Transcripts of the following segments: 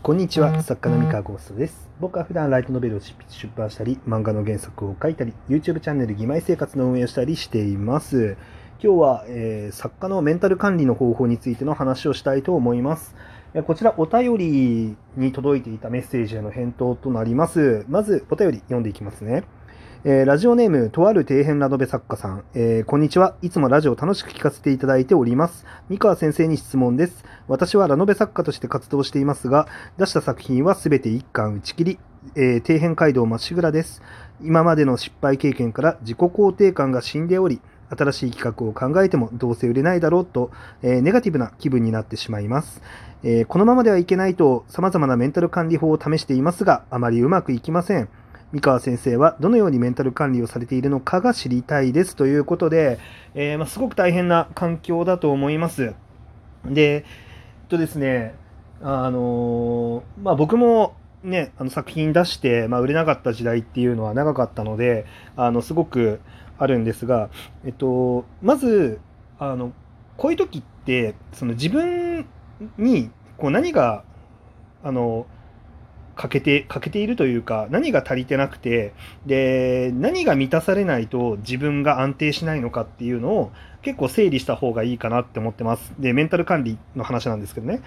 こんにちは、作家の三河ゴーストです。僕は普段ライトノベルを執筆出版したり、漫画の原作を書いたり、YouTube チャンネル義妹生活の運営をしたりしています。今日は、えー作家のメンタル管理の方法についての話をしたいと思います。えーこちら、お便りに届いていたメッセージへの返答となります。まず、お便り読んでいきますね。えーラジオネーム、とある底辺ラノベ作家さん、えーこんにちは。いつもラジオ楽しく聞かせていただいております。三河先生に質問です。私はラノベ作家として活動していますが、出した作品はすべて一巻打ち切り、えー底辺街道まっしぐらです。今までの失敗経験から自己肯定感が死んでおり、新しい企画を考えてもどうせ売れないだろうと、えーネガティブな気分になってしまいます。えーこのままではいけないと様々なメンタル管理法を試していますが、あまりうまくいきません。三河先生はどのようにメンタル管理をされているのかが知りたいですということで、えーまあ、すごく大変な環境だと思います。で、えっとですね、あのーまあ、僕もね、あの作品出して、まあ、売れなかった時代っていうのは長かったので、あのすごくあるんですが、えっと、まずあのこういう時ってその自分にこう何があの欠けて欠けているというか何が足りてなくてで何が満たされないと自分が安定しないのかっていうのを結構整理した方がいいかなって思ってます。でメンタル管理の話なんですけどね。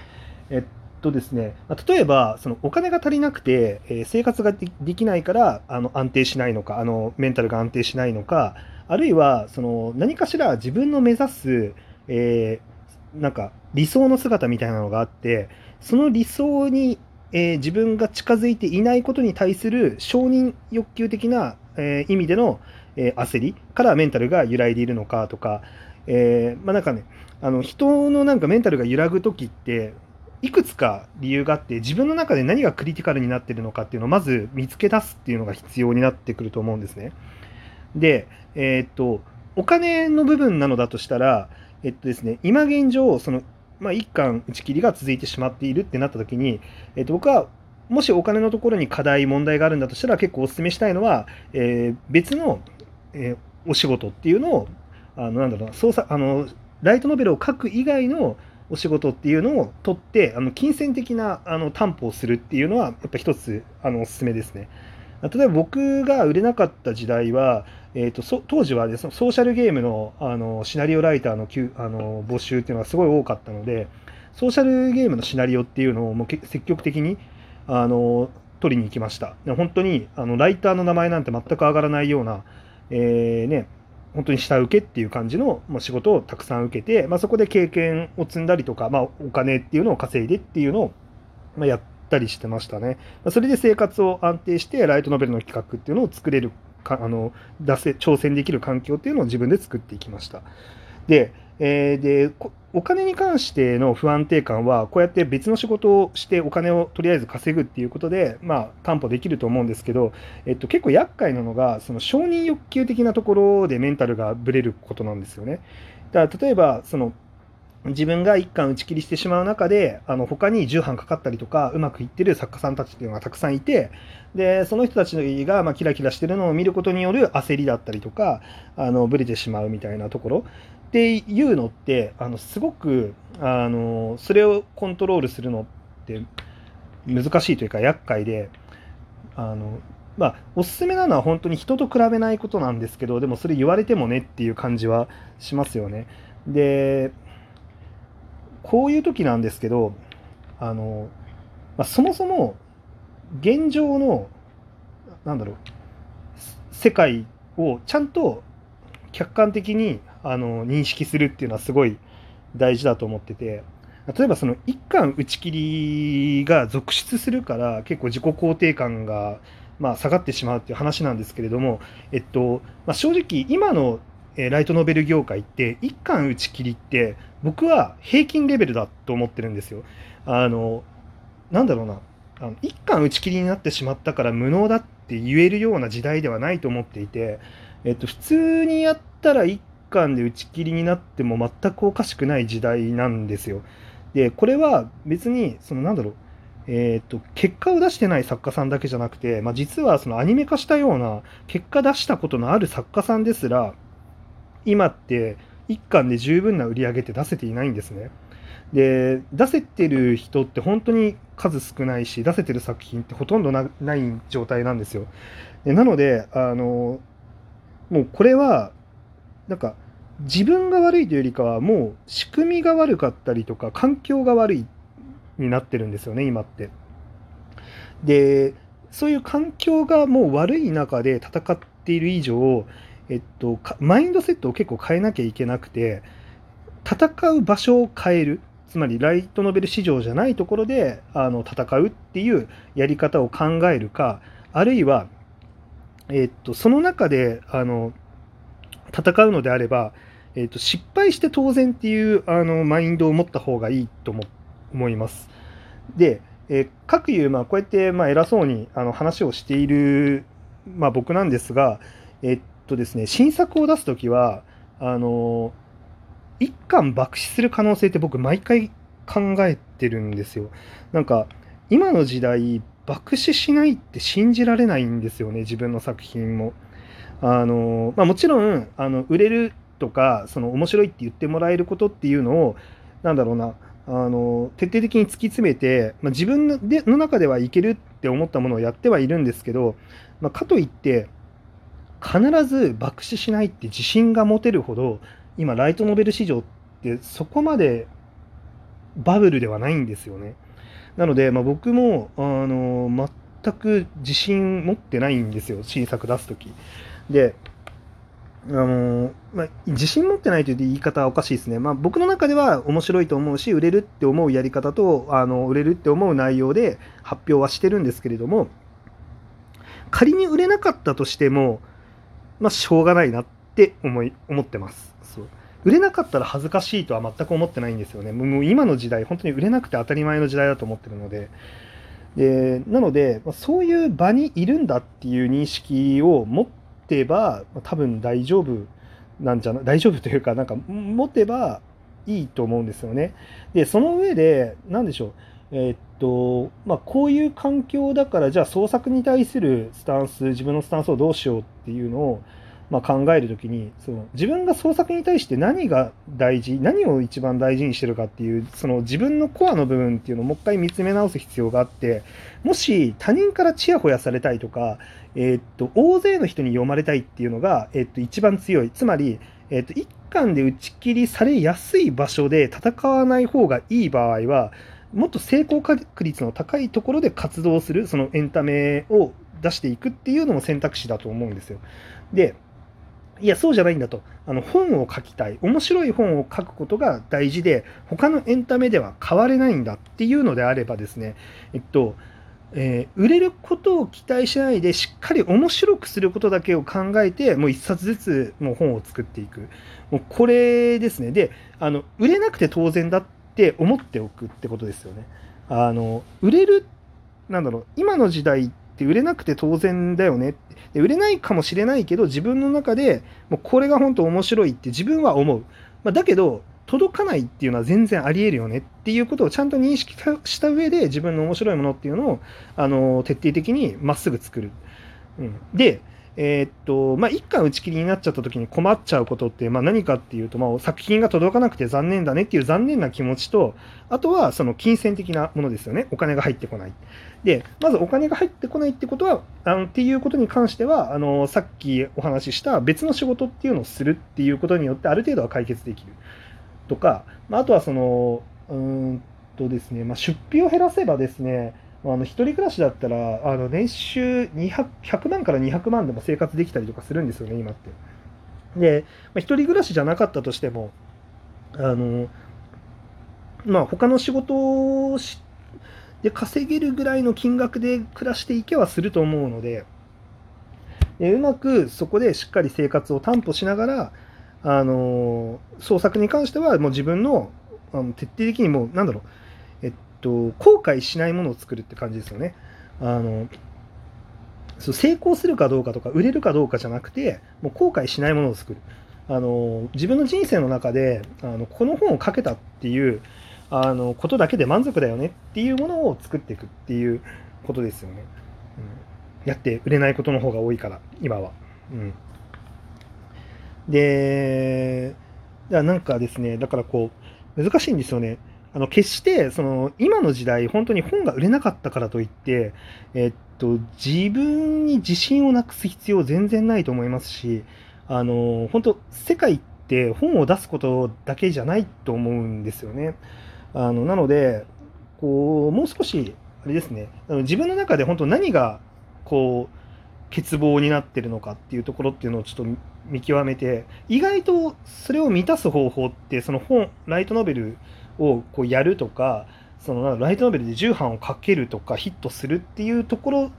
えっとですね例えばそのお金が足りなくて、え生活がでできないからあの安定しないのかあのメンタルが安定しないのかあるいはその何かしら自分の目指す、えーなんか理想の姿みたいなのがあってその理想にえー自分が近づいていないことに対する承認欲求的な、えー意味での、えー焦りからメンタルが揺らいでいるのかとか、えまあなんかねあの人のなんかメンタルが揺らぐ時っていくつか理由があって自分の中で何がクリティカルになっているのかっていうのをまず見つけ出すっていうのが必要になってくると思うんですね。で、えっとお金の部分なのだとしたら、えっとですね、今現状そのまあ、一貫打ち切りが続いてしまっているってなった時に、えっと、僕はもしお金のところに課題問題があるんだとしたら結構お勧めしたいのは、えー別の、えお仕事っていうのをあのなんだろう操作あのライトノベルを書く以外のお仕事っていうのを取ってあの金銭的なあの担保をするっていうのはやっぱ一つあのおすすめですね。例えば僕が売れなかった時代は、えー、とそ当時は、ね、そのソーシャルゲームのあのシナリオライターのあの募集っていうのがすごい多かったのでソーシャルゲームのシナリオっていうのをもう積極的にあの取りに行きました本当にあのライターの名前なんて全く上がらないような、えーね、本当に下請けっていう感じの仕事をたくさん受けて、まあ、そこで経験を積んだりとか、まあ、お金っていうのを稼いでっていうのを、ま、やったりしてましたね。まそれで生活を安定してライトノベルの企画っていうのを作れるかあの出せ挑戦できる環境っていうのを自分で作っていきました。で,、えーでお金に関しての不安定感はこうやって別の仕事をしてお金をとりあえず稼ぐっていうことで、まあ、担保できると思うんですけど、えっと、結構厄介なのがその承認欲求的なところでメンタルがぶれることなんですよね。だから例えばその自分が一巻打ち切りしてしまう中であの他に重版かかったりとかうまくいってる作家さんたちっていうのがたくさんいてでその人たちがまあキラキラしてるのを見ることによる焦りだったりとかあのブレてしまうみたいなところっていうのってあのすごくあのそれをコントロールするのって難しいというか厄介であのまあおすすめなのは本当に人と比べないことなんですけどでもそれ言われてもねっていう感じはしますよね。でこういう時なんですけどあの、まあ、そもそも現状のなんだろう世界をちゃんと客観的にあの認識するっていうのはすごい大事だと思ってて例えばその一貫打ち切りが続出するから結構自己肯定感がまあ下がってしまうっていう話なんですけれども、えっとまあ、正直今のえーライトノベル業界って一巻打ち切りって僕は平均レベルだと思ってるんですよ。あのなんだろうなあの一巻打ち切りになってしまったから無能だって言えるような時代ではないと思っていて、えっと、普通にやったら一巻で打ち切りになっても全くおかしくない時代なんですよ。でこれは別にそのなんだろうえー、と結果を出してない作家さんだけじゃなくて、まあ、実はそのアニメ化したような結果出したことのある作家さんですら今って一巻で十分な売り上げって出せていないんですね。で出せてる人って本当に数少ないし出せてる作品ってほとんどなない状態なんですよ。でなのであのもうこれはなんか自分が悪いというよりかはもう仕組みが悪かったりとか環境が悪いになってるんですよね今って。でそういう環境がもう悪い中で戦っている以上、えっと、マインドセットを結構変えなきゃいけなくて戦う場所を変えるつまりライトノベル市場じゃないところであの戦うっていうやり方を考えるかあるいは、えっと、その中であの戦うのであれば、えっと、失敗して当然っていうあのマインドを持った方がいいと思います。で、えー、各有、まあ、こうやってまあ偉そうにあの話をしている、まあ、僕なんですが、えっととですね、新作を出すときはあの一巻爆死する可能性って僕毎回考えてるんですよ。なんか今の時代爆死しないって信じられないんですよね自分の作品も。あのまあ、もちろんあの売れるとかその面白いって言ってもらえることっていうのをなんだろうなあの徹底的に突き詰めて、まあ、自分のでの中ではいけるって思ったものをやってはいるんですけど、まあ、かといって必ず爆死しないって自信が持てるほど今ライトノベル市場ってそこまでバブルではないんですよね。なので、まあ、僕もあの全く自信持ってないんですよ新作出す時。であのまあ、自信持ってないという言い方はおかしいですね、まあ、僕の中では面白いと思うし売れるって思うやり方とあの売れるって思う内容で発表はしてるんですけれども仮に売れなかったとしても、まあ、しょうがないなって思い思ってます。そう売れなかったら恥ずかしいとは全く思ってないんですよね。もう今の時代、本当に売れなくて当たり前の時代だと思ってるので。でなので、そういう場にいるんだっていう認識を持ってば、多分大丈夫なんじゃない、大丈夫というか、なんか持てばいいと思うんですよね。で、その上で、何でしょう。えー、っと、まあ、こういう環境だから、じゃあ創作に対するスタンス、自分のスタンスをどうしようっていうのを、まあ、考えるときにその自分が創作に対して何が大事何を一番大事にしてるかっていうその自分のコアの部分っていうのをもう一回見つめ直す必要があってもし他人からちやほやされたいとか、えー、っと大勢の人に読まれたいっていうのが、えー、っと一番強い。つまり、え、っと一巻で打ち切りされやすい場所で戦わない方がいい場合はもっと成功確率の高いところで活動するそのエンタメを出していくっていうのも選択肢だと思うんですよ。でいや、そうじゃないんだと。あの本を書きたい。面白い本を書くことが大事で、他のエンタメでは変われないんだっていうのであればですね、えっと、えー、売れることを期待しないで、しっかり面白くすることだけを考えて、もう一冊ずつもう本を作っていく。もうこれですね。で、あの、売れなくて当然だってって思っておくってことですよね。あの、売れる、なんだろう、今の時代って売れなくて当然だよねで売れないかもしれないけど自分の中でもうこれが本当面白いって自分は思う、まあ、だけど届かないっていうのは全然ありえるよねっていうことをちゃんと認識した上で自分の面白いものっていうのをあの徹底的にまっすぐ作る。うん、でえー、っと、まあ、一巻打ち切りになっちゃった時に困っちゃうことって、まあ、何かっていうと、まあ、作品が届かなくて残念だねっていう残念な気持ちと、あとはその金銭的なものですよね。お金が入ってこない。で、まずお金が入ってこないってことは、あのっていうことに関しては、あの、さっきお話しした別の仕事っていうのをするっていうことによって、ある程度は解決できる。とか、まあ、あとはその、うんとですね、まあ、出費を減らせばですね、あの一人暮らしだったらあの年収200 100万から200万でも生活できたりとかするんですよね、今って。で、まあ、一人暮らしじゃなかったとしても、あのまあ、他の仕事をしで稼げるぐらいの金額で暮らしていけはすると思うので、でうまくそこでしっかり生活を担保しながら、あの創作に関してはもう自分のあの徹底的にもう、なんだろう、と、後悔しないものを作るって感じですよね。あのそう成功するかどうかとか売れるかどうかじゃなくてもう後悔しないものを作る。あの自分の人生の中であのこの本を書けたっていうあのことだけで満足だよねっていうものを作っていくっていうことですよね、うん、やって売れないことの方が多いから今は、うん、でなんかですねだからこう難しいんですよね。あの決してその今の時代本当に本が売れなかったからといって、えっと、自分に自信をなくす必要全然ないと思いますしあの本当世界って本を出すことだけじゃないと思うんですよね。あのなのでこうもう少しあれですね自分の中で本当何がこう欠乏になってるのかっていうところっていうのをちょっと見極めて意外とそれを満たす方法ってその本ライトノベルをこうやるとかそのライトノベルで重版をかけるとかヒットするっていうところ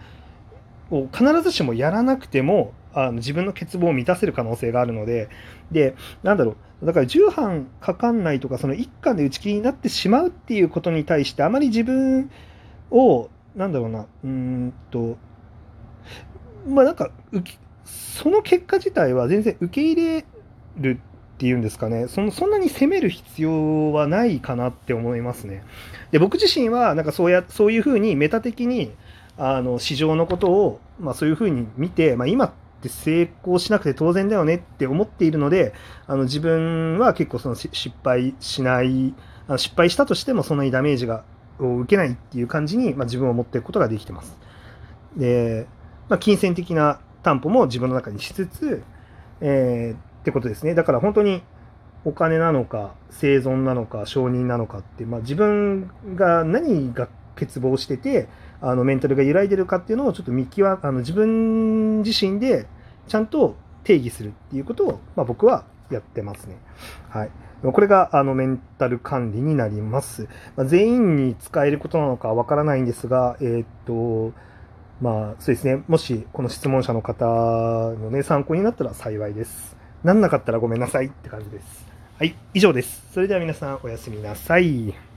を必ずしもやらなくてもあの自分の欠乏を満たせる可能性があるのででなんだろうだから重版かかんないとかその一巻で打ち切りになってしまうっていうことに対してあまり自分をなんだろうなうんとまあなんかその結果自体は全然受け入れるていうんですかねそのそんなに責める必要はないかなって思いますね。で僕自身はなんかそうやそういうふうにメタ的にあの市場のことを、まあ、そういうふうに見て、まあ、今って成功しなくて当然だよねって思っているのであの自分は結構その失敗しないあの失敗したとしてもそんなにダメージがを受けないっていう感じに、まあ、自分を持っていくことができてます。で、まあ、金銭的な担保も自分の中にしつつ、えーってことですね。だから本当にお金なのか、生存なのか、承認なのかって、まあ、自分が何が欠乏してて、あのメンタルが揺らいでるかっていうのをちょっと見極あの自分自身でちゃんと定義するっていうことを、まあ、僕はやってますね。はい。これがあのメンタル管理になります。まあ、全員に使えることなのかわからないんですが、えー、っと、まあそうですね、もしこの質問者の方のね、参考になったら幸いです。なんなかったらごめんなさいって感じです。はい、以上です。それでは皆さんおやすみなさい。